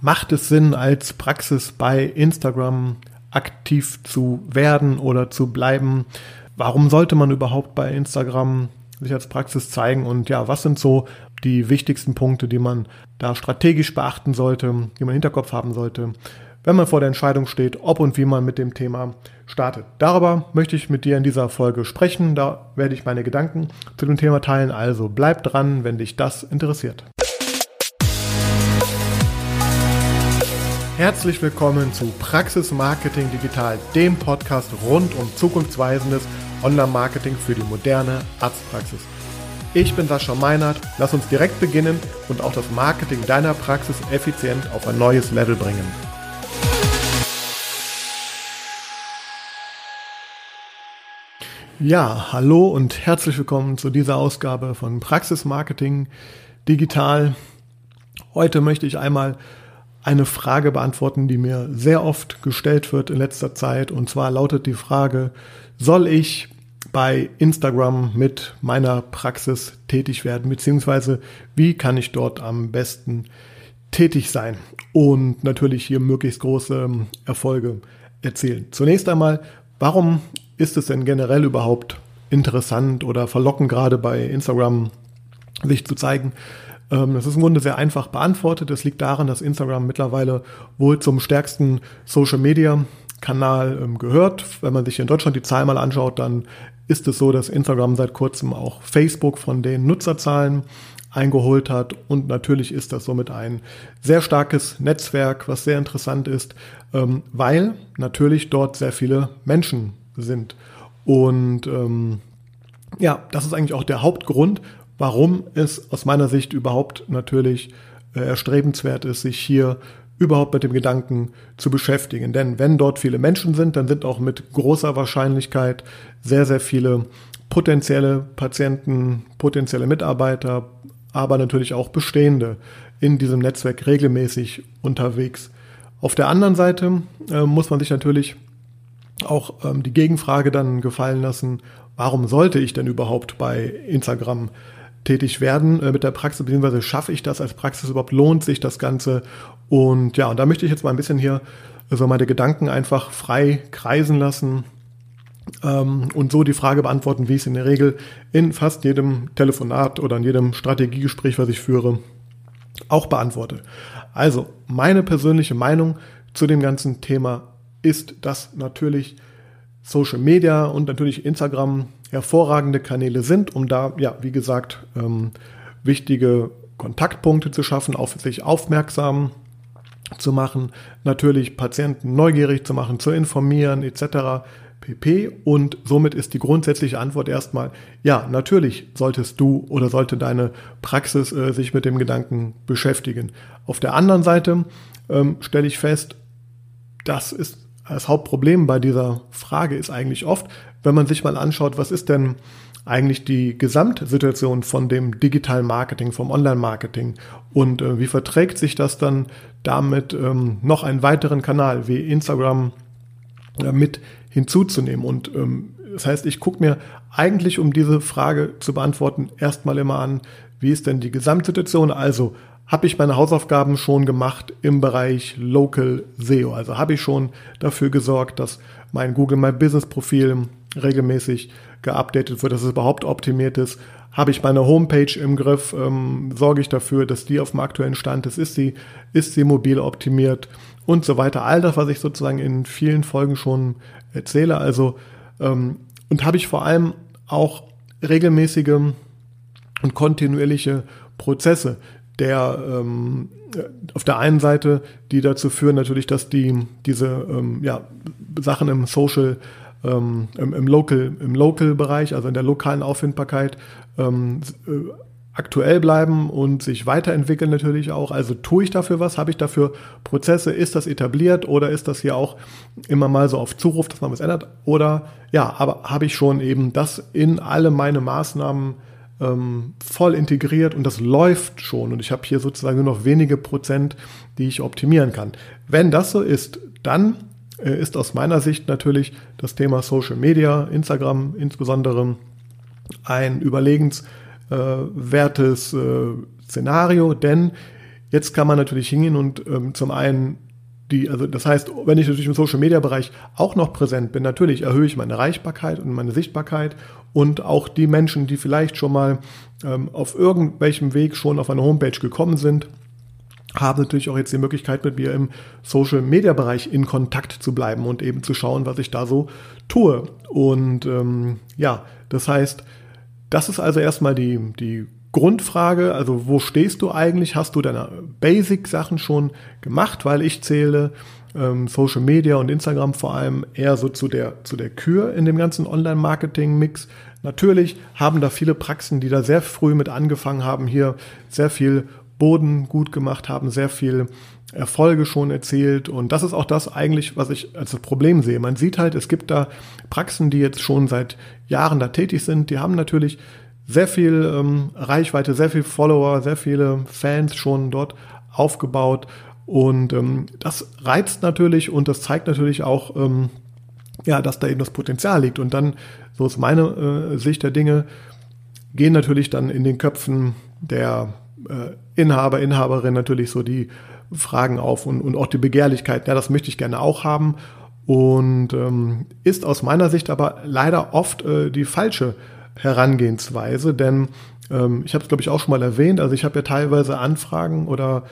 Macht es Sinn, als Praxis bei Instagram aktiv zu werden oder zu bleiben? Warum sollte man überhaupt bei Instagram sich als Praxis zeigen? Und ja, was sind so die wichtigsten Punkte, die man da strategisch beachten sollte, die man im Hinterkopf haben sollte, wenn man vor der Entscheidung steht, ob und wie man mit dem Thema startet. Darüber möchte ich mit dir in dieser Folge sprechen. Da werde ich meine Gedanken zu dem Thema teilen. Also bleib dran, wenn dich das interessiert. Herzlich willkommen zu Praxis Marketing Digital, dem Podcast rund um zukunftsweisendes Online-Marketing für die moderne Arztpraxis. Ich bin Sascha Meinert, lass uns direkt beginnen und auch das Marketing deiner Praxis effizient auf ein neues Level bringen. Ja, hallo und herzlich willkommen zu dieser Ausgabe von Praxis Marketing Digital. Heute möchte ich einmal eine Frage beantworten, die mir sehr oft gestellt wird in letzter Zeit. Und zwar lautet die Frage, soll ich bei Instagram mit meiner Praxis tätig werden, beziehungsweise wie kann ich dort am besten tätig sein und natürlich hier möglichst große ähm, Erfolge erzielen. Zunächst einmal, warum ist es denn generell überhaupt interessant oder verlockend gerade bei Instagram sich zu zeigen? Ähm, das ist im Grunde sehr einfach beantwortet. Es liegt daran, dass Instagram mittlerweile wohl zum stärksten Social Media Kanal ähm, gehört. Wenn man sich in Deutschland die Zahlen mal anschaut, dann ist es so, dass Instagram seit kurzem auch Facebook von den Nutzerzahlen eingeholt hat. Und natürlich ist das somit ein sehr starkes Netzwerk, was sehr interessant ist, ähm, weil natürlich dort sehr viele Menschen sind. Und ähm, ja, das ist eigentlich auch der Hauptgrund, warum es aus meiner Sicht überhaupt natürlich äh, erstrebenswert ist, sich hier überhaupt mit dem Gedanken zu beschäftigen. Denn wenn dort viele Menschen sind, dann sind auch mit großer Wahrscheinlichkeit sehr, sehr viele potenzielle Patienten, potenzielle Mitarbeiter, aber natürlich auch bestehende in diesem Netzwerk regelmäßig unterwegs. Auf der anderen Seite äh, muss man sich natürlich auch ähm, die Gegenfrage dann gefallen lassen, warum sollte ich denn überhaupt bei Instagram tätig werden äh, mit der Praxis, beziehungsweise schaffe ich das als Praxis überhaupt, lohnt sich das Ganze? Und ja, und da möchte ich jetzt mal ein bisschen hier so also meine Gedanken einfach frei kreisen lassen ähm, und so die Frage beantworten, wie es in der Regel in fast jedem Telefonat oder in jedem Strategiegespräch, was ich führe, auch beantworte. Also, meine persönliche Meinung zu dem ganzen Thema ist, dass natürlich Social Media und natürlich Instagram hervorragende Kanäle sind, um da, ja, wie gesagt, ähm, wichtige Kontaktpunkte zu schaffen, auf sich aufmerksam zu machen, natürlich Patienten neugierig zu machen, zu informieren etc. pp. Und somit ist die grundsätzliche Antwort erstmal, ja, natürlich solltest du oder sollte deine Praxis äh, sich mit dem Gedanken beschäftigen. Auf der anderen Seite ähm, stelle ich fest, das ist das Hauptproblem bei dieser Frage ist eigentlich oft, wenn man sich mal anschaut, was ist denn eigentlich die Gesamtsituation von dem digitalen Marketing, vom Online-Marketing und äh, wie verträgt sich das dann damit, ähm, noch einen weiteren Kanal wie Instagram äh, mit hinzuzunehmen. Und ähm, das heißt, ich gucke mir eigentlich, um diese Frage zu beantworten, erstmal immer an, wie ist denn die Gesamtsituation? Also habe ich meine Hausaufgaben schon gemacht im Bereich Local SEO. Also habe ich schon dafür gesorgt, dass mein Google My Business Profil regelmäßig geupdatet wird, dass es überhaupt optimiert ist. Habe ich meine Homepage im Griff, ähm, sorge ich dafür, dass die auf dem aktuellen Stand ist, ist sie, ist sie mobil optimiert und so weiter. All das, was ich sozusagen in vielen Folgen schon erzähle. Also ähm, und habe ich vor allem auch regelmäßige und kontinuierliche Prozesse, der ähm, auf der einen Seite, die dazu führen natürlich, dass die diese ähm, ja, Sachen im Social, ähm, im, im Local, im Local-Bereich, also in der lokalen Auffindbarkeit, ähm, äh, aktuell bleiben und sich weiterentwickeln natürlich auch. Also tue ich dafür was? Habe ich dafür Prozesse? Ist das etabliert oder ist das hier auch immer mal so auf Zuruf, dass man was ändert? Oder ja, aber habe ich schon eben das in alle meine Maßnahmen ähm, voll integriert und das läuft schon und ich habe hier sozusagen nur noch wenige Prozent, die ich optimieren kann. Wenn das so ist, dann ist aus meiner Sicht natürlich das Thema Social Media, Instagram insbesondere, ein überlegenswertes äh, Szenario, denn jetzt kann man natürlich hingehen und ähm, zum einen die, also das heißt, wenn ich natürlich im Social Media Bereich auch noch präsent bin, natürlich erhöhe ich meine Erreichbarkeit und meine Sichtbarkeit und auch die Menschen, die vielleicht schon mal ähm, auf irgendwelchem Weg schon auf eine Homepage gekommen sind, haben natürlich auch jetzt die Möglichkeit, mit mir im Social Media Bereich in Kontakt zu bleiben und eben zu schauen, was ich da so tue. Und ähm, ja, das heißt, das ist also erstmal die, die Grundfrage, also wo stehst du eigentlich? Hast du deine Basic-Sachen schon gemacht? Weil ich zähle ähm, Social Media und Instagram vor allem eher so zu der, zu der Kür in dem ganzen Online-Marketing-Mix. Natürlich haben da viele Praxen, die da sehr früh mit angefangen haben, hier sehr viel Boden gut gemacht haben, sehr viel Erfolge schon erzielt. Und das ist auch das eigentlich, was ich als Problem sehe. Man sieht halt, es gibt da Praxen, die jetzt schon seit Jahren da tätig sind. Die haben natürlich sehr viel ähm, Reichweite, sehr viel Follower, sehr viele Fans schon dort aufgebaut. Und ähm, das reizt natürlich und das zeigt natürlich auch, ähm, ja, dass da eben das Potenzial liegt. Und dann, so ist meine äh, Sicht der Dinge, gehen natürlich dann in den Köpfen der Inhaber, Inhaberin natürlich so die Fragen auf und, und auch die Begehrlichkeit, ja, das möchte ich gerne auch haben. Und ähm, ist aus meiner Sicht aber leider oft äh, die falsche Herangehensweise, denn ähm, ich habe es, glaube ich, auch schon mal erwähnt, also ich habe ja teilweise Anfragen oder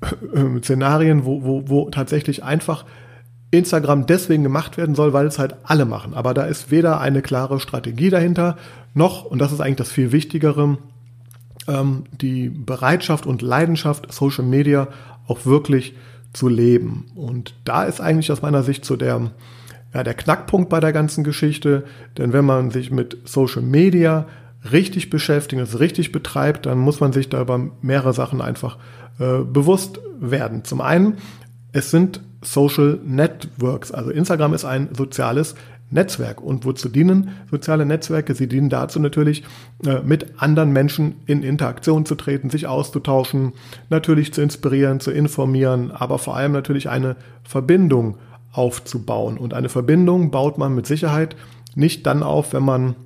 äh, Szenarien, wo, wo, wo tatsächlich einfach Instagram deswegen gemacht werden soll, weil es halt alle machen. Aber da ist weder eine klare Strategie dahinter, noch, und das ist eigentlich das viel Wichtigere, ähm, die Bereitschaft und Leidenschaft, Social Media auch wirklich zu leben. Und da ist eigentlich aus meiner Sicht so der, ja, der Knackpunkt bei der ganzen Geschichte. Denn wenn man sich mit Social Media richtig beschäftigt, es richtig betreibt, dann muss man sich da über mehrere Sachen einfach äh, bewusst werden. Zum einen, es sind Social Networks. Also Instagram ist ein soziales Netzwerk. Und wozu dienen soziale Netzwerke? Sie dienen dazu natürlich, äh, mit anderen Menschen in Interaktion zu treten, sich auszutauschen, natürlich zu inspirieren, zu informieren, aber vor allem natürlich eine Verbindung aufzubauen. Und eine Verbindung baut man mit Sicherheit nicht dann auf, wenn man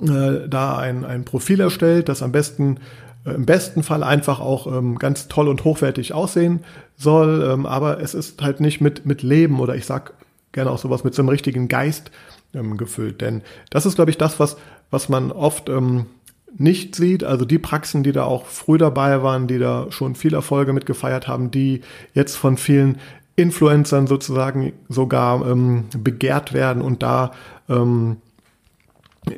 äh, da ein, ein Profil erstellt, das am besten äh, im besten Fall einfach auch ähm, ganz toll und hochwertig aussehen soll, ähm, aber es ist halt nicht mit, mit Leben oder ich sag gerne auch sowas mit so einem richtigen Geist ähm, gefüllt. Denn das ist, glaube ich, das, was, was man oft ähm, nicht sieht. Also die Praxen, die da auch früh dabei waren, die da schon viel Erfolge mitgefeiert haben, die jetzt von vielen Influencern sozusagen sogar ähm, begehrt werden und da ähm,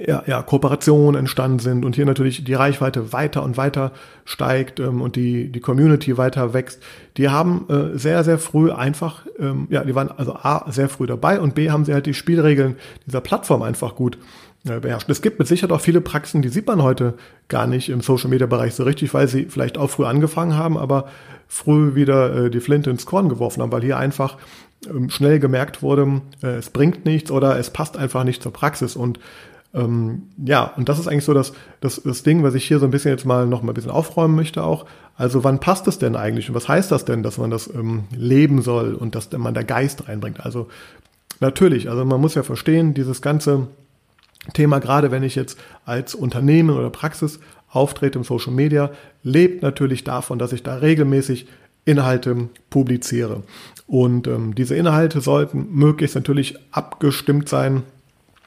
ja, ja, Kooperationen entstanden sind und hier natürlich die Reichweite weiter und weiter steigt ähm, und die, die Community weiter wächst, die haben äh, sehr, sehr früh einfach, ähm, ja, die waren also A, sehr früh dabei und B, haben sie halt die Spielregeln dieser Plattform einfach gut äh, beherrscht. Es gibt mit Sicherheit auch viele Praxen, die sieht man heute gar nicht im Social Media Bereich so richtig, weil sie vielleicht auch früh angefangen haben, aber früh wieder äh, die Flinte ins Korn geworfen haben, weil hier einfach ähm, schnell gemerkt wurde, äh, es bringt nichts oder es passt einfach nicht zur Praxis und ähm, ja, und das ist eigentlich so das, das, das Ding, was ich hier so ein bisschen jetzt mal noch mal ein bisschen aufräumen möchte auch. Also wann passt es denn eigentlich und was heißt das denn, dass man das ähm, leben soll und dass man da Geist reinbringt? Also natürlich, also man muss ja verstehen, dieses ganze Thema, gerade wenn ich jetzt als Unternehmen oder Praxis auftrete im Social Media, lebt natürlich davon, dass ich da regelmäßig Inhalte publiziere. Und ähm, diese Inhalte sollten möglichst natürlich abgestimmt sein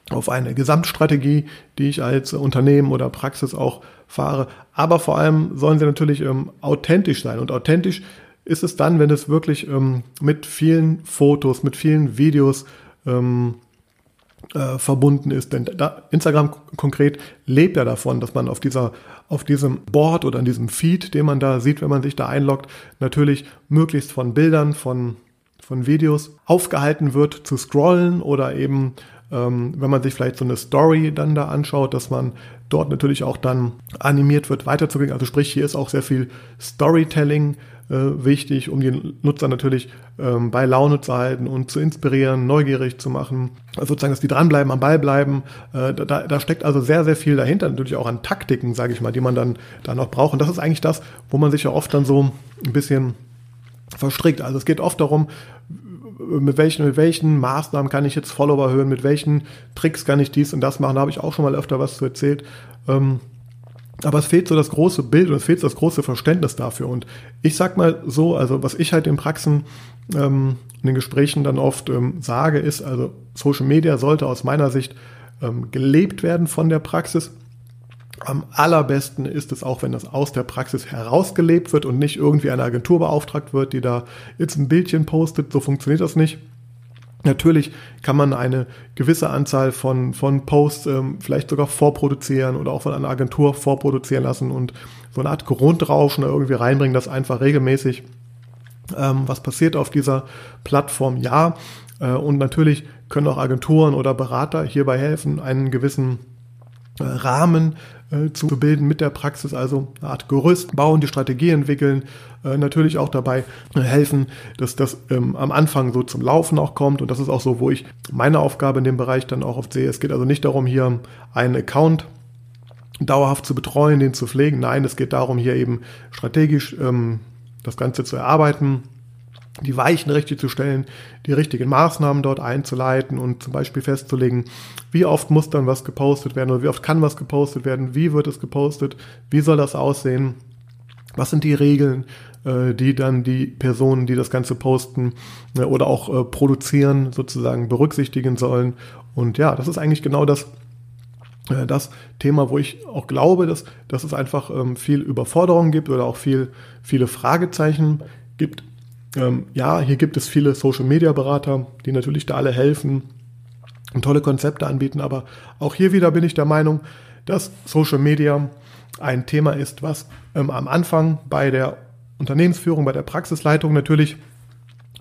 auf eine Gesamtstrategie, die ich als Unternehmen oder Praxis auch fahre. Aber vor allem sollen sie natürlich ähm, authentisch sein. Und authentisch ist es dann, wenn es wirklich ähm, mit vielen Fotos, mit vielen Videos ähm, äh, verbunden ist. Denn da, Instagram konkret lebt ja davon, dass man auf dieser, auf diesem Board oder an diesem Feed, den man da sieht, wenn man sich da einloggt, natürlich möglichst von Bildern, von, von Videos aufgehalten wird zu scrollen oder eben wenn man sich vielleicht so eine Story dann da anschaut, dass man dort natürlich auch dann animiert wird, weiterzugehen. Also sprich, hier ist auch sehr viel Storytelling äh, wichtig, um die Nutzer natürlich ähm, bei Laune zu halten und zu inspirieren, neugierig zu machen. Also sozusagen, dass die dranbleiben, am Ball bleiben. Äh, da, da steckt also sehr, sehr viel dahinter, natürlich auch an Taktiken, sage ich mal, die man dann, dann noch braucht. Und das ist eigentlich das, wo man sich ja oft dann so ein bisschen verstrickt. Also es geht oft darum, mit welchen, mit welchen Maßnahmen kann ich jetzt Follower hören, mit welchen Tricks kann ich dies und das machen, da habe ich auch schon mal öfter was zu erzählt. Ähm, Aber es fehlt so das große Bild und es fehlt so das große Verständnis dafür. Und ich sag mal so, also was ich halt in Praxen, ähm, in den Gesprächen dann oft ähm, sage, ist, also Social Media sollte aus meiner Sicht ähm, gelebt werden von der Praxis. Am allerbesten ist es auch, wenn das aus der Praxis herausgelebt wird und nicht irgendwie eine Agentur beauftragt wird, die da jetzt ein Bildchen postet. So funktioniert das nicht. Natürlich kann man eine gewisse Anzahl von, von Posts ähm, vielleicht sogar vorproduzieren oder auch von einer Agentur vorproduzieren lassen und so eine Art Grundrauschen irgendwie reinbringen, das einfach regelmäßig ähm, was passiert auf dieser Plattform. Ja, äh, und natürlich können auch Agenturen oder Berater hierbei helfen, einen gewissen Rahmen äh, zu bilden mit der Praxis, also eine Art Gerüst bauen, die Strategie entwickeln, äh, natürlich auch dabei äh, helfen, dass das ähm, am Anfang so zum Laufen auch kommt und das ist auch so, wo ich meine Aufgabe in dem Bereich dann auch oft sehe. Es geht also nicht darum, hier einen Account dauerhaft zu betreuen, den zu pflegen. Nein, es geht darum, hier eben strategisch ähm, das Ganze zu erarbeiten, die Weichen richtig zu stellen, die richtigen Maßnahmen dort einzuleiten und zum Beispiel festzulegen, wie oft muss dann was gepostet werden oder wie oft kann was gepostet werden, wie wird es gepostet, wie soll das aussehen, was sind die Regeln, äh, die dann die Personen, die das Ganze posten äh, oder auch äh, produzieren, sozusagen berücksichtigen sollen. Und ja, das ist eigentlich genau das, das Thema, wo ich auch glaube, dass, dass es einfach ähm, viel Überforderung gibt oder auch viel, viele Fragezeichen gibt ähm, ja, hier gibt es viele Social-Media-Berater, die natürlich da alle helfen und tolle Konzepte anbieten, aber auch hier wieder bin ich der Meinung, dass Social Media ein Thema ist, was ähm, am Anfang bei der Unternehmensführung, bei der Praxisleitung natürlich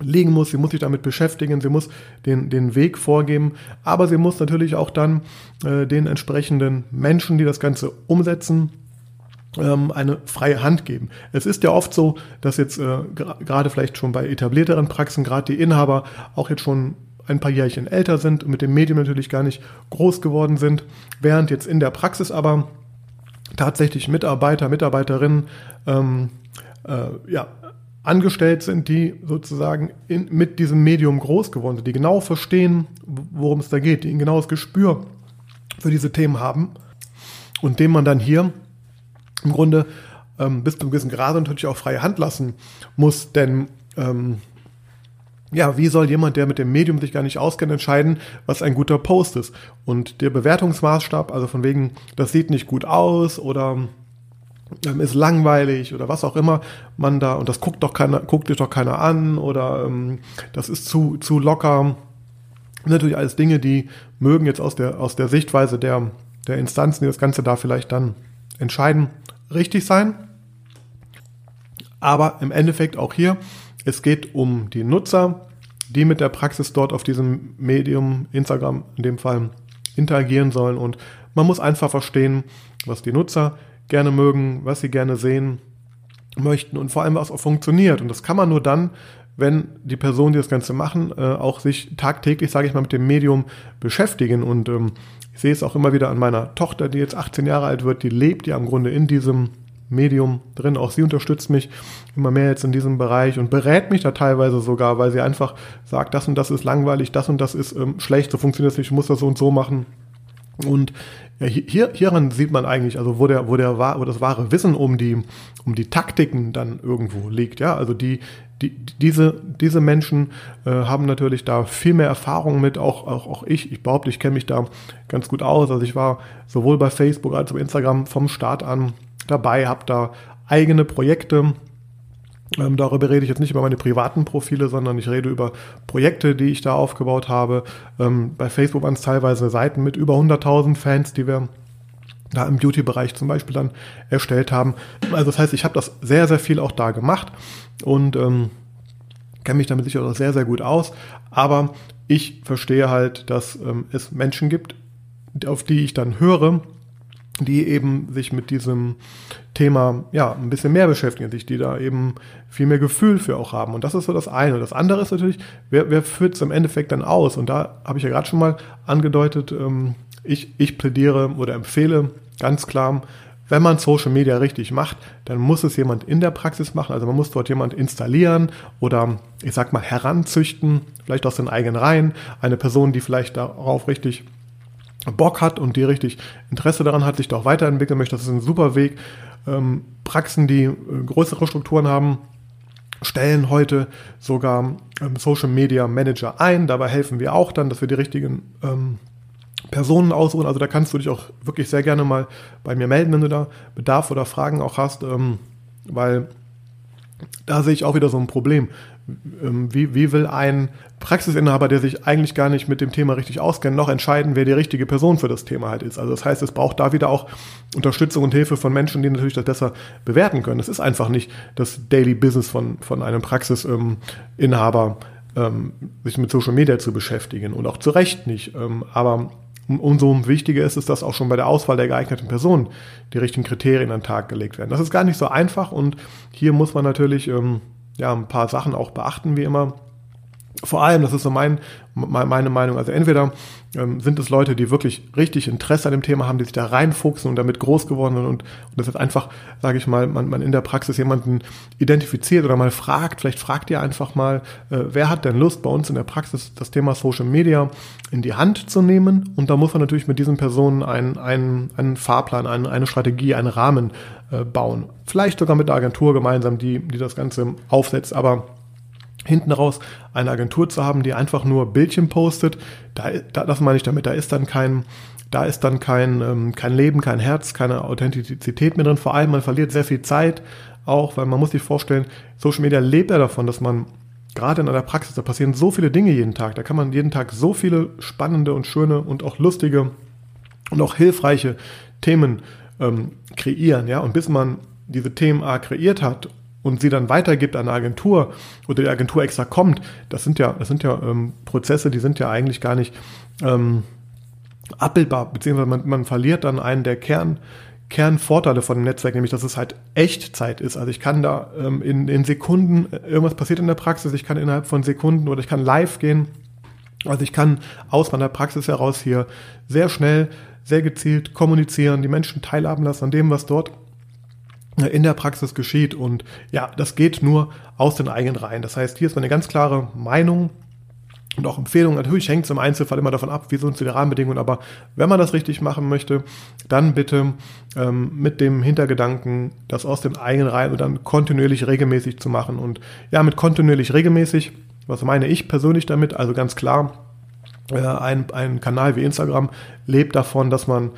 liegen muss. Sie muss sich damit beschäftigen, sie muss den, den Weg vorgeben, aber sie muss natürlich auch dann äh, den entsprechenden Menschen, die das Ganze umsetzen, eine freie Hand geben. Es ist ja oft so, dass jetzt äh, gerade vielleicht schon bei etablierteren Praxen, gerade die Inhaber auch jetzt schon ein paar Jährchen älter sind und mit dem Medium natürlich gar nicht groß geworden sind, während jetzt in der Praxis aber tatsächlich Mitarbeiter, Mitarbeiterinnen ähm, äh, ja, angestellt sind, die sozusagen in, mit diesem Medium groß geworden sind, die genau verstehen, worum es da geht, die ein genaues Gespür für diese Themen haben und dem man dann hier im Grunde ähm, bis zu einem gewissen Grad natürlich auch freie Hand lassen muss, denn ähm, ja, wie soll jemand, der mit dem Medium sich gar nicht auskennt, entscheiden, was ein guter Post ist? Und der Bewertungsmaßstab, also von wegen, das sieht nicht gut aus oder ähm, ist langweilig oder was auch immer man da, und das guckt doch keiner, guckt dich doch keiner an oder ähm, das ist zu, zu locker. Natürlich alles Dinge, die mögen jetzt aus der, aus der Sichtweise der, der Instanzen, die das Ganze da vielleicht dann entscheiden, richtig sein. Aber im Endeffekt auch hier, es geht um die Nutzer, die mit der Praxis dort auf diesem Medium, Instagram in dem Fall, interagieren sollen. Und man muss einfach verstehen, was die Nutzer gerne mögen, was sie gerne sehen möchten und vor allem, was auch funktioniert. Und das kann man nur dann, wenn die Personen, die das Ganze machen, äh, auch sich tagtäglich, sage ich mal, mit dem Medium beschäftigen. Und ähm, ich sehe es auch immer wieder an meiner Tochter, die jetzt 18 Jahre alt wird, die lebt ja im Grunde in diesem Medium drin. Auch sie unterstützt mich immer mehr jetzt in diesem Bereich und berät mich da teilweise sogar, weil sie einfach sagt, das und das ist langweilig, das und das ist ähm, schlecht, so funktioniert es nicht, ich muss das so und so machen. Und ja, hier, hieran sieht man eigentlich, also wo der, wo der wo das wahre Wissen um die, um die Taktiken dann irgendwo liegt. Ja, also die, die, diese, diese Menschen äh, haben natürlich da viel mehr Erfahrung mit, auch, auch, auch ich. Ich behaupte, ich kenne mich da ganz gut aus. Also ich war sowohl bei Facebook als auch bei Instagram vom Start an dabei, habe da eigene Projekte. Ähm, darüber rede ich jetzt nicht über meine privaten Profile, sondern ich rede über Projekte, die ich da aufgebaut habe. Ähm, bei Facebook waren es teilweise Seiten mit über 100.000 Fans, die wir da im Beauty-Bereich zum Beispiel dann erstellt haben. Also das heißt, ich habe das sehr, sehr viel auch da gemacht und ähm, kenne mich damit sicher auch sehr, sehr gut aus. Aber ich verstehe halt, dass ähm, es Menschen gibt, auf die ich dann höre, die eben sich mit diesem Thema ja ein bisschen mehr beschäftigen, sich die da eben viel mehr Gefühl für auch haben. Und das ist so das eine. Das andere ist natürlich, wer, wer führt es im Endeffekt dann aus? Und da habe ich ja gerade schon mal angedeutet, ähm, ich, ich plädiere oder empfehle ganz klar, wenn man Social Media richtig macht, dann muss es jemand in der Praxis machen. Also man muss dort jemand installieren oder ich sag mal heranzüchten, vielleicht aus den eigenen Reihen. Eine Person, die vielleicht darauf richtig Bock hat und die richtig Interesse daran hat, sich da auch weiterentwickeln möchte, das ist ein super Weg. Ähm, Praxen, die äh, größere Strukturen haben, stellen heute sogar ähm, Social Media Manager ein. Dabei helfen wir auch dann, dass wir die richtigen ähm, Personen aussuchen. Also da kannst du dich auch wirklich sehr gerne mal bei mir melden, wenn du da Bedarf oder Fragen auch hast, ähm, weil da sehe ich auch wieder so ein Problem. Ähm, wie, wie will ein Praxisinhaber, der sich eigentlich gar nicht mit dem Thema richtig auskennt, noch entscheiden, wer die richtige Person für das Thema halt ist? Also das heißt, es braucht da wieder auch Unterstützung und Hilfe von Menschen, die natürlich das besser bewerten können. Das ist einfach nicht das Daily Business von, von einem Praxisinhaber, ähm, sich mit Social Media zu beschäftigen und auch zu Recht nicht. Ähm, aber umso wichtiger ist es, dass auch schon bei der Auswahl der geeigneten Person die richtigen Kriterien an den Tag gelegt werden. Das ist gar nicht so einfach und hier muss man natürlich ähm, ja, ein paar Sachen auch beachten, wie immer. Vor allem, das ist so mein, meine Meinung, also entweder ähm, sind es Leute, die wirklich richtig Interesse an dem Thema haben, die sich da reinfuchsen und damit groß geworden sind und, und das ist einfach, sage ich mal, man, man in der Praxis jemanden identifiziert oder mal fragt, vielleicht fragt ihr einfach mal, äh, wer hat denn Lust bei uns in der Praxis das Thema Social Media in die Hand zu nehmen und da muss man natürlich mit diesen Personen einen, einen, einen Fahrplan, eine, eine Strategie, einen Rahmen äh, bauen. Vielleicht sogar mit der Agentur gemeinsam, die, die das Ganze aufsetzt, aber hinten raus eine Agentur zu haben, die einfach nur Bildchen postet, da, da, das meine ich damit, da ist dann kein, da ist dann kein, ähm, kein Leben, kein Herz, keine Authentizität mehr drin. Vor allem, man verliert sehr viel Zeit auch, weil man muss sich vorstellen, Social Media lebt ja davon, dass man gerade in einer Praxis, da passieren so viele Dinge jeden Tag, da kann man jeden Tag so viele spannende und schöne und auch lustige und auch hilfreiche Themen ähm, kreieren, ja, und bis man diese Themen A kreiert hat und sie dann weitergibt an eine Agentur oder die Agentur extra kommt, das sind ja, das sind ja ähm, Prozesse, die sind ja eigentlich gar nicht ähm, abbildbar, beziehungsweise man, man verliert dann einen der Kern, Kernvorteile von dem Netzwerk, nämlich dass es halt Echtzeit ist. Also ich kann da ähm, in, in Sekunden, äh, irgendwas passiert in der Praxis, ich kann innerhalb von Sekunden oder ich kann live gehen. Also ich kann aus meiner Praxis heraus hier sehr schnell, sehr gezielt kommunizieren, die Menschen teilhaben lassen an dem, was dort in der Praxis geschieht. Und ja, das geht nur aus den eigenen Reihen. Das heißt, hier ist eine ganz klare Meinung und auch Empfehlung. Natürlich hängt es im Einzelfall immer davon ab, wie sind die Rahmenbedingungen. Aber wenn man das richtig machen möchte, dann bitte ähm, mit dem Hintergedanken, das aus den eigenen Reihen und dann kontinuierlich regelmäßig zu machen. Und ja, mit kontinuierlich regelmäßig, was meine ich persönlich damit? Also ganz klar, äh, ein, ein Kanal wie Instagram lebt davon, dass man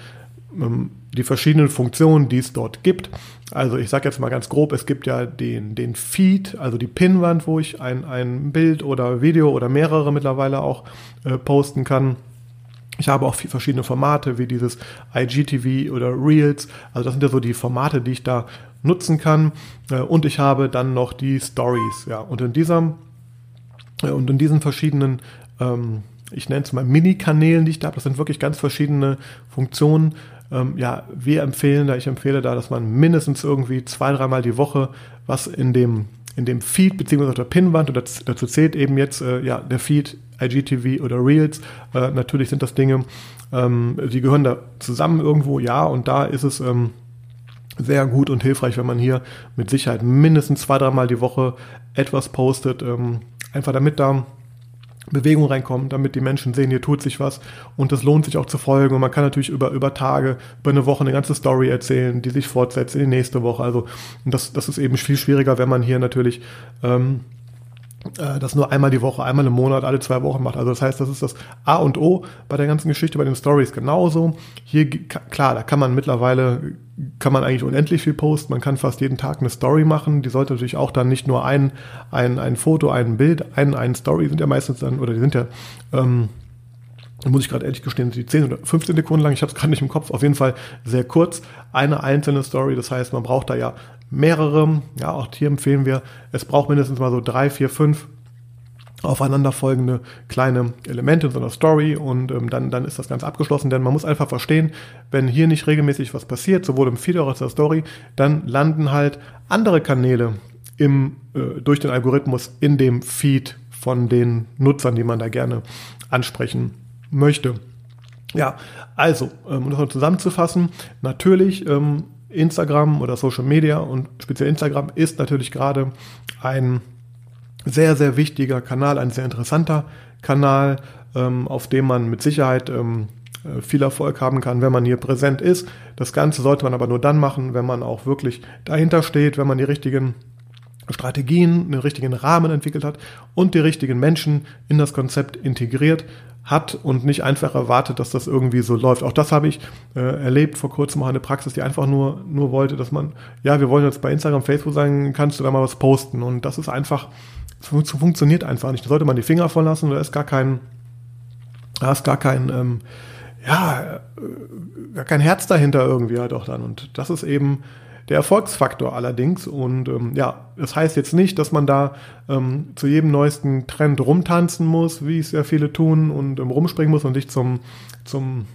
ähm, die verschiedenen Funktionen, die es dort gibt. Also ich sage jetzt mal ganz grob, es gibt ja den, den Feed, also die Pinwand, wo ich ein, ein Bild oder Video oder mehrere mittlerweile auch äh, posten kann. Ich habe auch verschiedene Formate wie dieses IGTV oder Reels. Also das sind ja so die Formate, die ich da nutzen kann. Äh, und ich habe dann noch die Stories. Ja, und in dieser äh, und in diesen verschiedenen ähm, ich nenne es mal Mini-Kanälen, die ich da habe. Das sind wirklich ganz verschiedene Funktionen. Ähm, ja, wir empfehlen da, ich empfehle da, dass man mindestens irgendwie zwei, dreimal die Woche was in dem, in dem Feed beziehungsweise auf der Pinwand, und dazu, dazu zählt eben jetzt äh, ja, der Feed, IGTV oder Reels. Äh, natürlich sind das Dinge, ähm, die gehören da zusammen irgendwo, ja, und da ist es ähm, sehr gut und hilfreich, wenn man hier mit Sicherheit mindestens zwei, dreimal die Woche etwas postet. Ähm, einfach damit da Bewegung reinkommt, damit die Menschen sehen, hier tut sich was und es lohnt sich auch zu folgen und man kann natürlich über, über Tage, über eine Woche eine ganze Story erzählen, die sich fortsetzt in die nächste Woche. Also das, das ist eben viel schwieriger, wenn man hier natürlich ähm, äh, das nur einmal die Woche, einmal im Monat, alle zwei Wochen macht. Also das heißt, das ist das A und O bei der ganzen Geschichte, bei den Stories genauso. Hier, klar, da kann man mittlerweile, kann man eigentlich unendlich viel posten. Man kann fast jeden Tag eine Story machen. Die sollte natürlich auch dann nicht nur ein, ein, ein Foto, ein Bild, ein, ein Story sind ja meistens dann, oder die sind ja, ähm, muss ich gerade ehrlich gestehen, die 10 oder 15 Sekunden lang, ich habe es gerade nicht im Kopf, auf jeden Fall sehr kurz, eine einzelne Story. Das heißt, man braucht da ja mehrere, ja, auch hier empfehlen wir, es braucht mindestens mal so drei, vier, fünf aufeinanderfolgende kleine Elemente in so einer Story und ähm, dann, dann ist das ganz abgeschlossen, denn man muss einfach verstehen, wenn hier nicht regelmäßig was passiert, sowohl im Feed als auch in der Story, dann landen halt andere Kanäle im, äh, durch den Algorithmus in dem Feed von den Nutzern, die man da gerne ansprechen möchte. Ja, also, ähm, um das mal zusammenzufassen, natürlich ähm, Instagram oder Social Media und speziell Instagram ist natürlich gerade ein sehr, sehr wichtiger Kanal, ein sehr interessanter Kanal, ähm, auf dem man mit Sicherheit ähm, äh, viel Erfolg haben kann, wenn man hier präsent ist. Das Ganze sollte man aber nur dann machen, wenn man auch wirklich dahinter steht, wenn man die richtigen Strategien, den richtigen Rahmen entwickelt hat und die richtigen Menschen in das Konzept integriert hat und nicht einfach erwartet, dass das irgendwie so läuft. Auch das habe ich äh, erlebt vor kurzem auch eine Praxis, die einfach nur, nur wollte, dass man, ja, wir wollen jetzt bei Instagram, Facebook sagen, kannst du da mal was posten? Und das ist einfach, das funktioniert einfach nicht. Da sollte man die Finger voll lassen, da ist gar kein, da ist gar kein, ähm, ja, äh, gar kein Herz dahinter irgendwie halt auch dann. Und das ist eben der Erfolgsfaktor allerdings. Und ähm, ja, das heißt jetzt nicht, dass man da ähm, zu jedem neuesten Trend rumtanzen muss, wie es ja viele tun, und ähm, rumspringen muss und dich zum, zum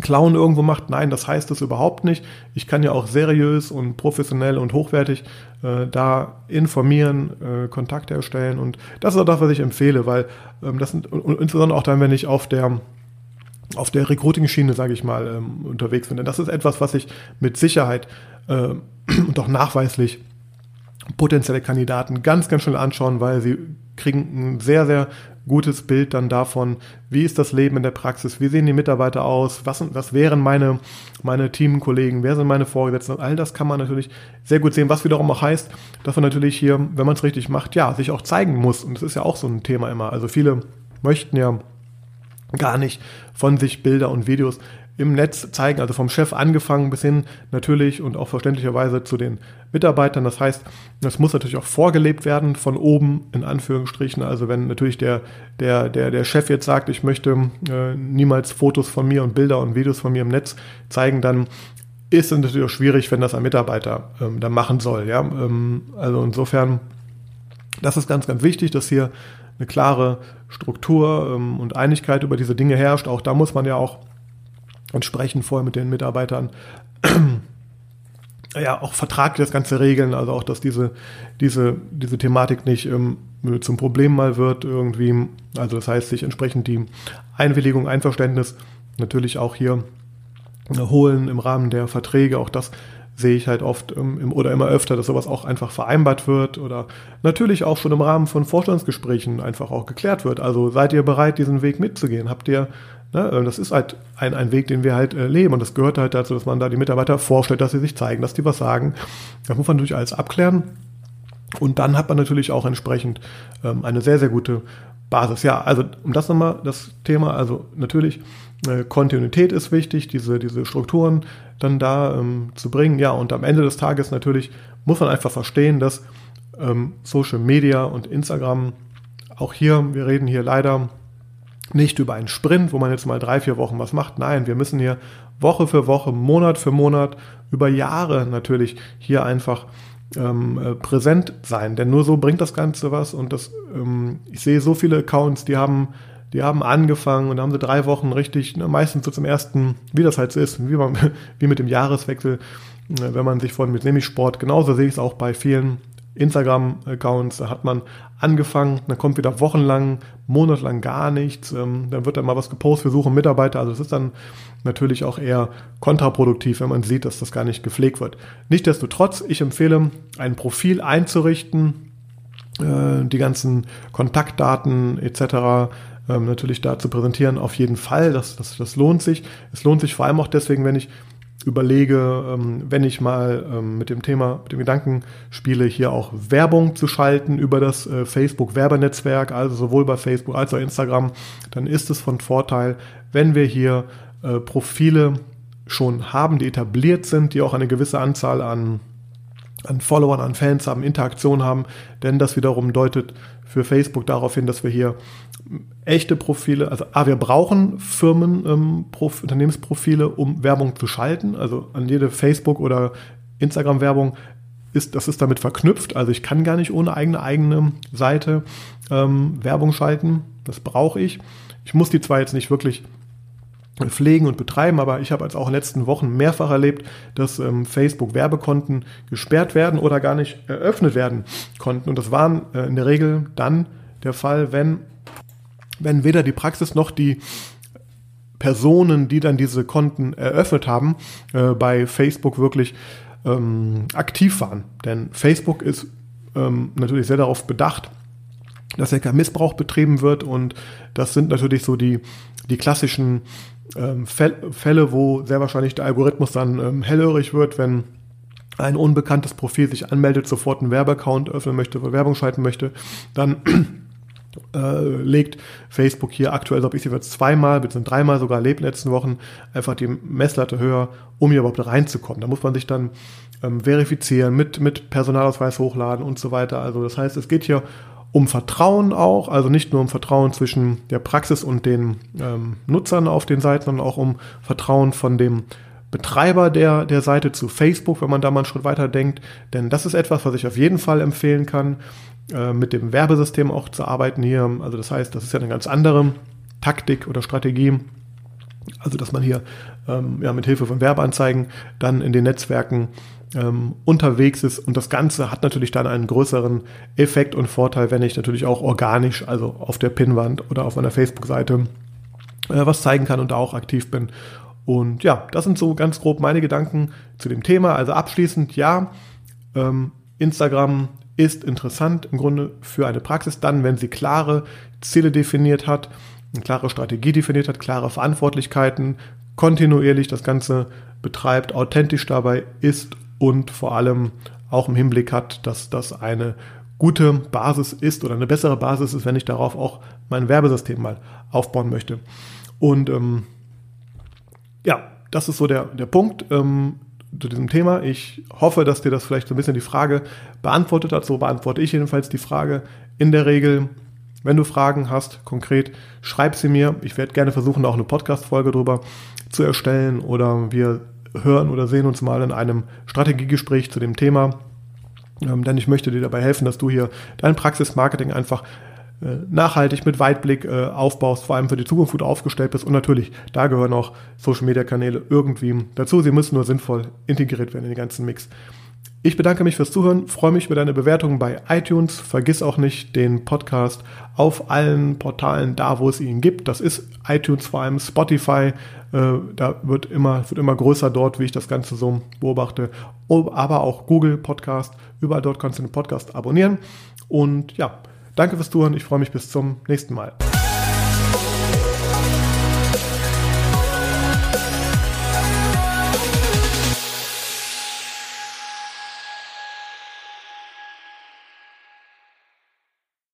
Clown irgendwo macht. Nein, das heißt es überhaupt nicht. Ich kann ja auch seriös und professionell und hochwertig äh, da informieren, äh, Kontakt herstellen. Und das ist auch das, was ich empfehle, weil ähm, das sind, und, und insbesondere auch dann, wenn ich auf der auf der Recruiting-Schiene, sage ich mal, ähm, unterwegs bin. Denn das ist etwas, was ich mit Sicherheit äh, und auch nachweislich potenzielle Kandidaten ganz, ganz schnell anschauen, weil sie kriegen ein sehr, sehr gutes Bild dann davon, wie ist das Leben in der Praxis, wie sehen die Mitarbeiter aus, was, was wären meine, meine Teamkollegen, wer sind meine Vorgesetzten, all das kann man natürlich sehr gut sehen, was wiederum auch heißt, dass man natürlich hier, wenn man es richtig macht, ja, sich auch zeigen muss. Und das ist ja auch so ein Thema immer, also viele möchten ja gar nicht von sich Bilder und Videos im Netz zeigen, also vom Chef angefangen bis hin natürlich und auch verständlicherweise zu den Mitarbeitern. Das heißt, das muss natürlich auch vorgelebt werden von oben in Anführungsstrichen. Also wenn natürlich der, der, der, der Chef jetzt sagt, ich möchte äh, niemals Fotos von mir und Bilder und Videos von mir im Netz zeigen, dann ist es natürlich auch schwierig, wenn das ein Mitarbeiter ähm, dann machen soll. Ja? Ähm, also insofern, das ist ganz, ganz wichtig, dass hier eine klare Struktur ähm, und Einigkeit über diese Dinge herrscht. Auch da muss man ja auch entsprechend vorher mit den Mitarbeitern ja auch vertraglich das Ganze regeln, also auch, dass diese, diese, diese Thematik nicht ähm, zum Problem mal wird irgendwie. Also das heißt, sich entsprechend die Einwilligung, Einverständnis natürlich auch hier holen im Rahmen der Verträge. Auch das sehe ich halt oft ähm, oder immer öfter, dass sowas auch einfach vereinbart wird oder natürlich auch schon im Rahmen von Vorstandsgesprächen einfach auch geklärt wird. Also seid ihr bereit, diesen Weg mitzugehen? Habt ihr Ne? Ähm, das ist halt ein, ein Weg, den wir halt äh, leben. Und das gehört halt dazu, dass man da die Mitarbeiter vorstellt, dass sie sich zeigen, dass die was sagen. Das muss man natürlich alles abklären. Und dann hat man natürlich auch entsprechend ähm, eine sehr, sehr gute Basis. Ja, also um das nochmal, das Thema, also natürlich, äh, Kontinuität ist wichtig, diese, diese Strukturen dann da ähm, zu bringen. Ja, und am Ende des Tages natürlich muss man einfach verstehen, dass ähm, Social Media und Instagram auch hier, wir reden hier leider nicht über einen Sprint, wo man jetzt mal drei, vier Wochen was macht. Nein, wir müssen hier Woche für Woche, Monat für Monat, über Jahre natürlich hier einfach ähm, äh, präsent sein. Denn nur so bringt das Ganze was. Und das, ähm, ich sehe so viele Accounts, die haben, die haben angefangen und haben sie drei Wochen richtig, ne, meistens so zum ersten, wie das halt so ist, wie, man, wie mit dem Jahreswechsel, äh, wenn man sich von mit Nemi-Sport, genauso sehe ich es auch bei vielen Instagram-Accounts, da hat man angefangen, dann kommt wieder wochenlang, monatelang gar nichts, ähm, dann wird dann mal was gepostet, wir suchen Mitarbeiter, also es ist dann natürlich auch eher kontraproduktiv, wenn man sieht, dass das gar nicht gepflegt wird. Nichtsdestotrotz, ich empfehle, ein Profil einzurichten, äh, die ganzen Kontaktdaten etc., ähm, natürlich da zu präsentieren, auf jeden Fall, das, das, das lohnt sich. Es lohnt sich vor allem auch deswegen, wenn ich überlege, ähm, wenn ich mal ähm, mit dem Thema, mit dem Gedanken spiele, hier auch Werbung zu schalten über das äh, Facebook-Werbenetzwerk, also sowohl bei Facebook als auch Instagram, dann ist es von Vorteil, wenn wir hier äh, Profile schon haben, die etabliert sind, die auch eine gewisse Anzahl an, an Followern, an Fans haben, Interaktion haben, denn das wiederum deutet für Facebook darauf hin, dass wir hier echte Profile, also A, wir brauchen Firmen, ähm, Prof, Unternehmensprofile, um Werbung zu schalten. Also an jede Facebook- oder Instagram-Werbung ist, das ist damit verknüpft. Also ich kann gar nicht ohne eigene eigene Seite ähm, Werbung schalten. Das brauche ich. Ich muss die zwar jetzt nicht wirklich pflegen und betreiben, aber ich habe als auch in den letzten Wochen mehrfach erlebt, dass ähm, Facebook-Werbekonten gesperrt werden oder gar nicht eröffnet werden konnten. Und das waren äh, in der Regel dann der Fall, wenn wenn weder die Praxis noch die Personen, die dann diese Konten eröffnet haben, äh, bei Facebook wirklich ähm, aktiv waren. Denn Facebook ist ähm, natürlich sehr darauf bedacht, dass ja kein Missbrauch betrieben wird und das sind natürlich so die, die klassischen ähm, Fälle, wo sehr wahrscheinlich der Algorithmus dann ähm, hellhörig wird, wenn ein unbekanntes Profil sich anmeldet, sofort einen Werbeaccount öffnen möchte, Werbung schalten möchte, dann äh, legt Facebook hier aktuell, glaube ich, sie wird zweimal bzw. dreimal sogar erlebt in den letzten Wochen, einfach die Messlatte höher, um hier überhaupt reinzukommen. Da muss man sich dann ähm, verifizieren, mit, mit Personalausweis hochladen und so weiter. Also das heißt, es geht hier um Vertrauen auch, also nicht nur um Vertrauen zwischen der Praxis und den ähm, Nutzern auf den Seiten, sondern auch um Vertrauen von dem Betreiber der, der Seite zu Facebook, wenn man da mal einen Schritt weiter denkt. Denn das ist etwas, was ich auf jeden Fall empfehlen kann, äh, mit dem Werbesystem auch zu arbeiten hier. Also das heißt, das ist ja eine ganz andere Taktik oder Strategie. Also dass man hier ähm, ja, mit Hilfe von Werbeanzeigen dann in den Netzwerken ähm, unterwegs ist. Und das Ganze hat natürlich dann einen größeren Effekt und Vorteil, wenn ich natürlich auch organisch, also auf der Pinnwand oder auf meiner Facebook-Seite, äh, was zeigen kann und da auch aktiv bin. Und ja, das sind so ganz grob meine Gedanken zu dem Thema. Also abschließend, ja, ähm, Instagram ist interessant im Grunde für eine Praxis dann, wenn sie klare Ziele definiert hat, eine klare Strategie definiert hat, klare Verantwortlichkeiten, kontinuierlich das Ganze betreibt, authentisch dabei ist und vor allem auch im Hinblick hat, dass das eine gute Basis ist oder eine bessere Basis ist, wenn ich darauf auch mein Werbesystem mal aufbauen möchte. Und ähm, ja, das ist so der, der Punkt ähm, zu diesem Thema. Ich hoffe, dass dir das vielleicht so ein bisschen die Frage beantwortet hat. So beantworte ich jedenfalls die Frage. In der Regel, wenn du Fragen hast, konkret, schreib sie mir. Ich werde gerne versuchen, auch eine Podcast-Folge darüber zu erstellen oder wir hören oder sehen uns mal in einem Strategiegespräch zu dem Thema. Ähm, denn ich möchte dir dabei helfen, dass du hier dein Praxismarketing einfach äh, nachhaltig mit Weitblick äh, aufbaust, vor allem für die Zukunft gut aufgestellt bist. Und natürlich, da gehören auch Social Media Kanäle irgendwie dazu. Sie müssen nur sinnvoll integriert werden in den ganzen Mix. Ich bedanke mich fürs Zuhören, freue mich über deine Bewertungen bei iTunes. Vergiss auch nicht den Podcast auf allen Portalen da, wo es ihn gibt. Das ist iTunes, vor allem Spotify. Äh, da wird immer, wird immer größer dort, wie ich das Ganze so beobachte. Aber auch Google Podcast. Überall dort kannst du den Podcast abonnieren. Und ja, danke fürs Zuhören. Ich freue mich bis zum nächsten Mal.